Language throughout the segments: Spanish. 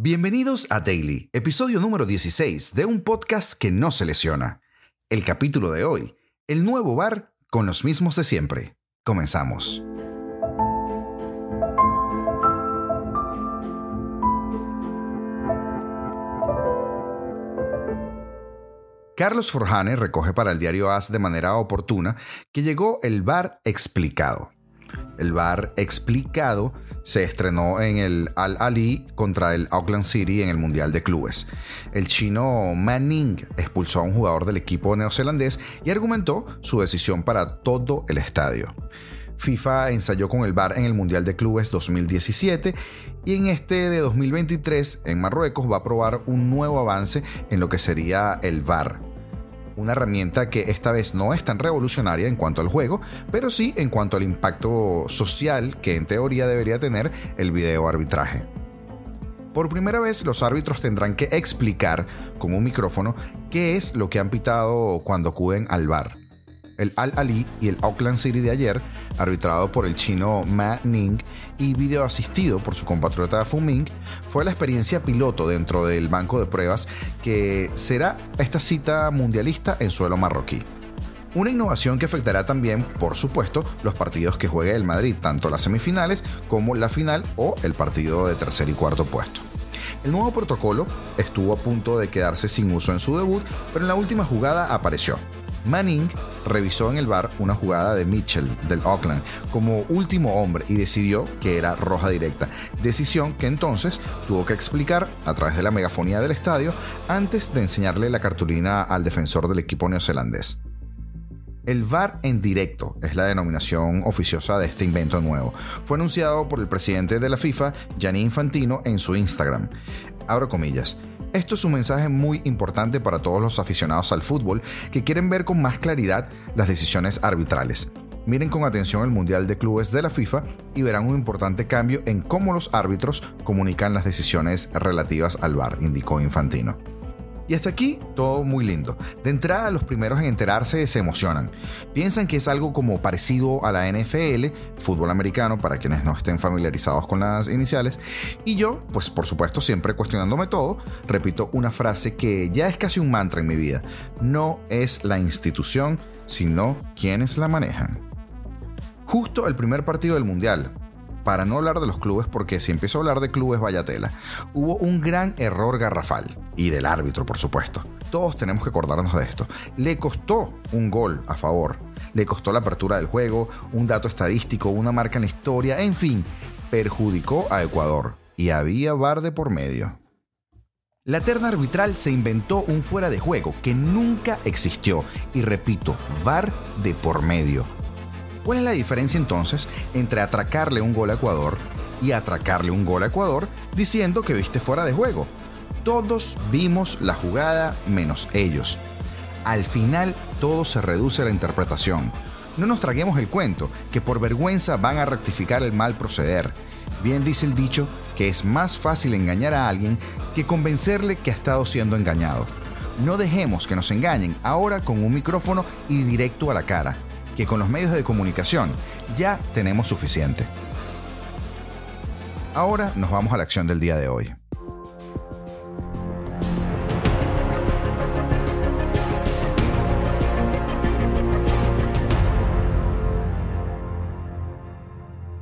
Bienvenidos a Daily, episodio número 16 de un podcast que no se lesiona. El capítulo de hoy, el nuevo bar con los mismos de siempre. Comenzamos. Carlos Forjane recoge para el diario AS de manera oportuna que llegó el bar explicado. El bar explicado se estrenó en el Al Ali contra el Auckland City en el Mundial de Clubes. El chino Manning expulsó a un jugador del equipo neozelandés y argumentó su decisión para todo el estadio. FIFA ensayó con el VAR en el Mundial de Clubes 2017 y en este de 2023 en Marruecos va a probar un nuevo avance en lo que sería el VAR una herramienta que esta vez no es tan revolucionaria en cuanto al juego, pero sí en cuanto al impacto social que en teoría debería tener el video arbitraje. Por primera vez los árbitros tendrán que explicar con un micrófono qué es lo que han pitado cuando acuden al bar el Al Ali y el Auckland City de ayer, arbitrado por el chino Ma Ning y video asistido por su compatriota Fu Ming, fue la experiencia piloto dentro del banco de pruebas que será esta cita mundialista en suelo marroquí. Una innovación que afectará también, por supuesto, los partidos que juegue el Madrid, tanto las semifinales como la final o el partido de tercer y cuarto puesto. El nuevo protocolo estuvo a punto de quedarse sin uso en su debut, pero en la última jugada apareció. Manning revisó en el bar una jugada de Mitchell del Auckland como último hombre y decidió que era roja directa, decisión que entonces tuvo que explicar a través de la megafonía del estadio antes de enseñarle la cartulina al defensor del equipo neozelandés. El VAR en directo es la denominación oficiosa de este invento nuevo. Fue anunciado por el presidente de la FIFA, Gianni Infantino, en su Instagram. Abro comillas. Esto es un mensaje muy importante para todos los aficionados al fútbol que quieren ver con más claridad las decisiones arbitrales. Miren con atención el Mundial de Clubes de la FIFA y verán un importante cambio en cómo los árbitros comunican las decisiones relativas al VAR, indicó Infantino. Y hasta aquí todo muy lindo. De entrada los primeros en enterarse se emocionan. Piensan que es algo como parecido a la NFL, fútbol americano para quienes no estén familiarizados con las iniciales. Y yo, pues por supuesto siempre cuestionándome todo, repito una frase que ya es casi un mantra en mi vida. No es la institución, sino quienes la manejan. Justo el primer partido del Mundial, para no hablar de los clubes, porque si empiezo a hablar de clubes, vaya tela, hubo un gran error garrafal, y del árbitro, por supuesto. Todos tenemos que acordarnos de esto. Le costó un gol a favor, le costó la apertura del juego, un dato estadístico, una marca en la historia, en fin, perjudicó a Ecuador, y había VAR de por medio. La terna arbitral se inventó un fuera de juego que nunca existió, y repito, VAR de por medio ¿Cuál es la diferencia entonces entre atracarle un gol a Ecuador y atracarle un gol a Ecuador diciendo que viste fuera de juego? Todos vimos la jugada menos ellos. Al final todo se reduce a la interpretación. No nos traguemos el cuento, que por vergüenza van a rectificar el mal proceder. Bien dice el dicho que es más fácil engañar a alguien que convencerle que ha estado siendo engañado. No dejemos que nos engañen ahora con un micrófono y directo a la cara que con los medios de comunicación ya tenemos suficiente. Ahora nos vamos a la acción del día de hoy.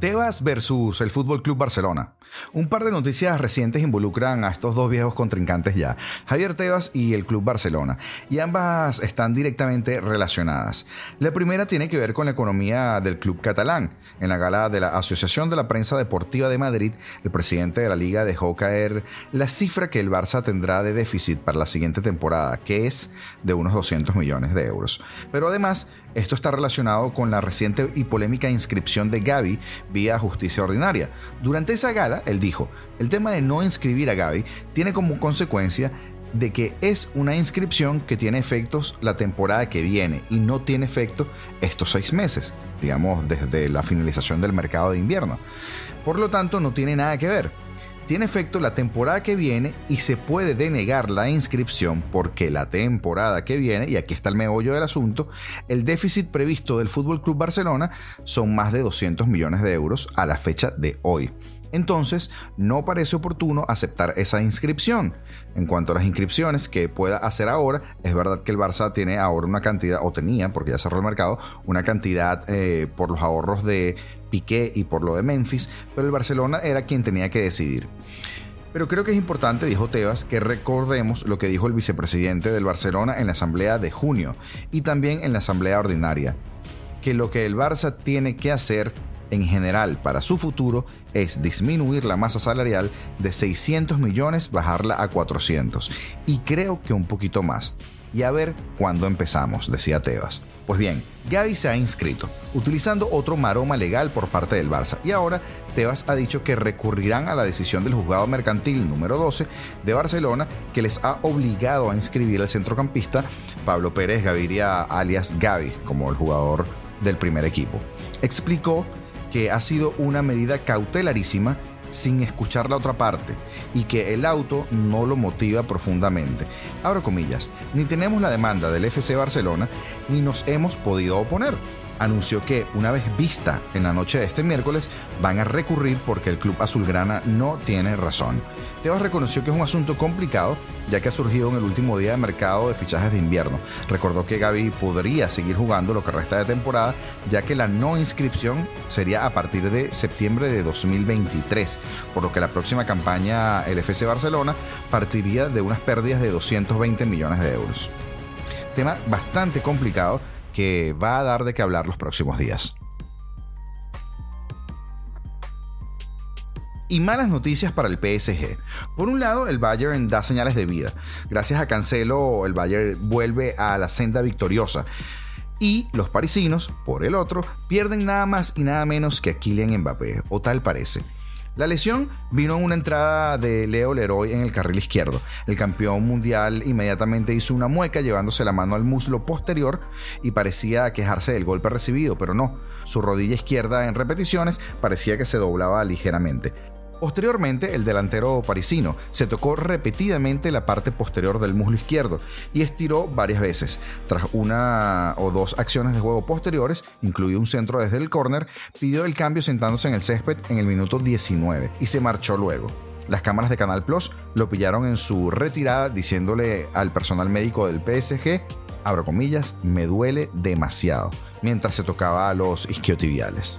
Tebas versus el Fútbol Club Barcelona. Un par de noticias recientes involucran a estos dos viejos contrincantes ya, Javier Tebas y el Club Barcelona, y ambas están directamente relacionadas. La primera tiene que ver con la economía del club catalán. En la gala de la Asociación de la Prensa Deportiva de Madrid, el presidente de la liga dejó caer la cifra que el Barça tendrá de déficit para la siguiente temporada, que es de unos 200 millones de euros. Pero además, esto está relacionado con la reciente y polémica inscripción de Gaby vía justicia ordinaria. Durante esa gala, él dijo, el tema de no inscribir a Gaby tiene como consecuencia de que es una inscripción que tiene efectos la temporada que viene y no tiene efecto estos seis meses, digamos desde la finalización del mercado de invierno. Por lo tanto, no tiene nada que ver tiene efecto la temporada que viene y se puede denegar la inscripción porque la temporada que viene, y aquí está el meollo del asunto, el déficit previsto del Fútbol Club Barcelona son más de 200 millones de euros a la fecha de hoy. Entonces, no parece oportuno aceptar esa inscripción. En cuanto a las inscripciones que pueda hacer ahora, es verdad que el Barça tiene ahora una cantidad, o tenía, porque ya cerró el mercado, una cantidad eh, por los ahorros de Piqué y por lo de Memphis, pero el Barcelona era quien tenía que decidir. Pero creo que es importante, dijo Tebas, que recordemos lo que dijo el vicepresidente del Barcelona en la asamblea de junio y también en la asamblea ordinaria, que lo que el Barça tiene que hacer en general para su futuro es disminuir la masa salarial de 600 millones, bajarla a 400 y creo que un poquito más. Y a ver cuándo empezamos, decía Tebas. Pues bien, Gaby se ha inscrito, utilizando otro maroma legal por parte del Barça, y ahora Tebas ha dicho que recurrirán a la decisión del juzgado mercantil número 12 de Barcelona que les ha obligado a inscribir al centrocampista Pablo Pérez Gaviria alias Gaby como el jugador del primer equipo. Explicó que ha sido una medida cautelarísima sin escuchar la otra parte y que el auto no lo motiva profundamente. Abro comillas, ni tenemos la demanda del FC Barcelona ni nos hemos podido oponer anunció que, una vez vista en la noche de este miércoles, van a recurrir porque el club azulgrana no tiene razón. Tebas reconoció que es un asunto complicado, ya que ha surgido en el último día de mercado de fichajes de invierno. Recordó que Gaby podría seguir jugando lo que resta de temporada, ya que la no inscripción sería a partir de septiembre de 2023, por lo que la próxima campaña el FC Barcelona partiría de unas pérdidas de 220 millones de euros. Tema bastante complicado que va a dar de qué hablar los próximos días. y malas noticias para el PSG. Por un lado, el Bayern da señales de vida. Gracias a Cancelo, el Bayern vuelve a la senda victoriosa. Y los parisinos, por el otro, pierden nada más y nada menos que a Kylian Mbappé, o tal parece. La lesión vino en una entrada de Leo Leroy en el carril izquierdo. El campeón mundial inmediatamente hizo una mueca llevándose la mano al muslo posterior y parecía quejarse del golpe recibido, pero no. Su rodilla izquierda en repeticiones parecía que se doblaba ligeramente. Posteriormente, el delantero parisino se tocó repetidamente la parte posterior del muslo izquierdo y estiró varias veces. Tras una o dos acciones de juego posteriores, incluido un centro desde el córner, pidió el cambio sentándose en el césped en el minuto 19 y se marchó luego. Las cámaras de Canal Plus lo pillaron en su retirada diciéndole al personal médico del PSG, abro comillas, me duele demasiado, mientras se tocaba a los isquiotibiales.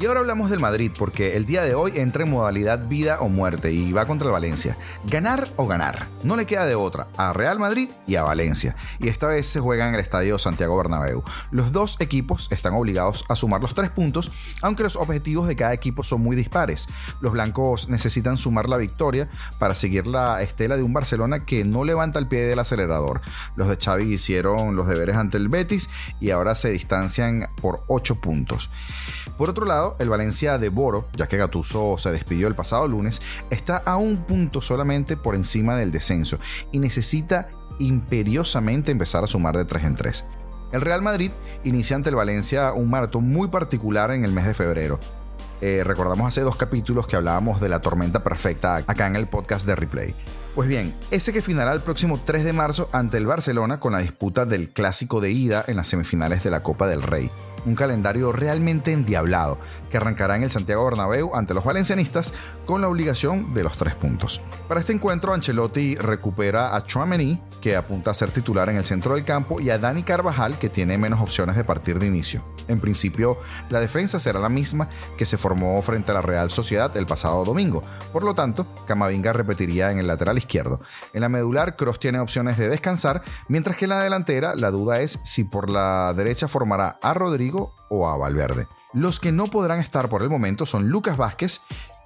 Y ahora hablamos del Madrid porque el día de hoy entra en modalidad vida o muerte y va contra el Valencia. Ganar o ganar. No le queda de otra a Real Madrid y a Valencia. Y esta vez se juega en el Estadio Santiago Bernabéu. Los dos equipos están obligados a sumar los tres puntos, aunque los objetivos de cada equipo son muy dispares. Los blancos necesitan sumar la victoria para seguir la estela de un Barcelona que no levanta el pie del acelerador. Los de Xavi hicieron los deberes ante el Betis y ahora se distancian por 8 puntos. Por otro lado, el Valencia de Boro, ya que Gatuso se despidió el pasado lunes, está a un punto solamente por encima del descenso y necesita imperiosamente empezar a sumar de 3 en 3. El Real Madrid inicia ante el Valencia un maratón muy particular en el mes de febrero. Eh, recordamos hace dos capítulos que hablábamos de la tormenta perfecta acá en el podcast de Replay. Pues bien, ese que finará el próximo 3 de marzo ante el Barcelona con la disputa del clásico de ida en las semifinales de la Copa del Rey un calendario realmente endiablado que arrancará en el Santiago Bernabéu ante los valencianistas con la obligación de los tres puntos. Para este encuentro, Ancelotti recupera a Chouameni, que apunta a ser titular en el centro del campo, y a Dani Carvajal, que tiene menos opciones de partir de inicio. En principio, la defensa será la misma que se formó frente a la Real Sociedad el pasado domingo. Por lo tanto, Camavinga repetiría en el lateral izquierdo. En la medular, Cross tiene opciones de descansar, mientras que en la delantera la duda es si por la derecha formará a Rodrigo o a Valverde. Los que no podrán estar por el momento son Lucas Vázquez,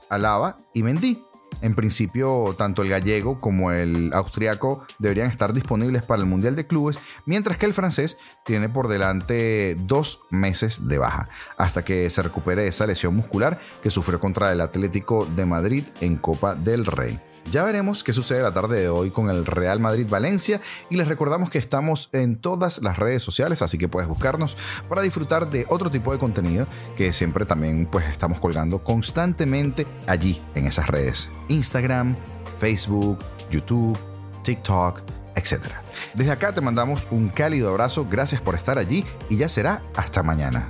Alaba y Mendy. En principio, tanto el gallego como el austriaco deberían estar disponibles para el Mundial de Clubes, mientras que el francés tiene por delante dos meses de baja, hasta que se recupere esa lesión muscular que sufrió contra el Atlético de Madrid en Copa del Rey. Ya veremos qué sucede la tarde de hoy con el Real Madrid Valencia y les recordamos que estamos en todas las redes sociales, así que puedes buscarnos para disfrutar de otro tipo de contenido que siempre también pues estamos colgando constantemente allí en esas redes. Instagram, Facebook, YouTube, TikTok, etc. Desde acá te mandamos un cálido abrazo, gracias por estar allí y ya será hasta mañana.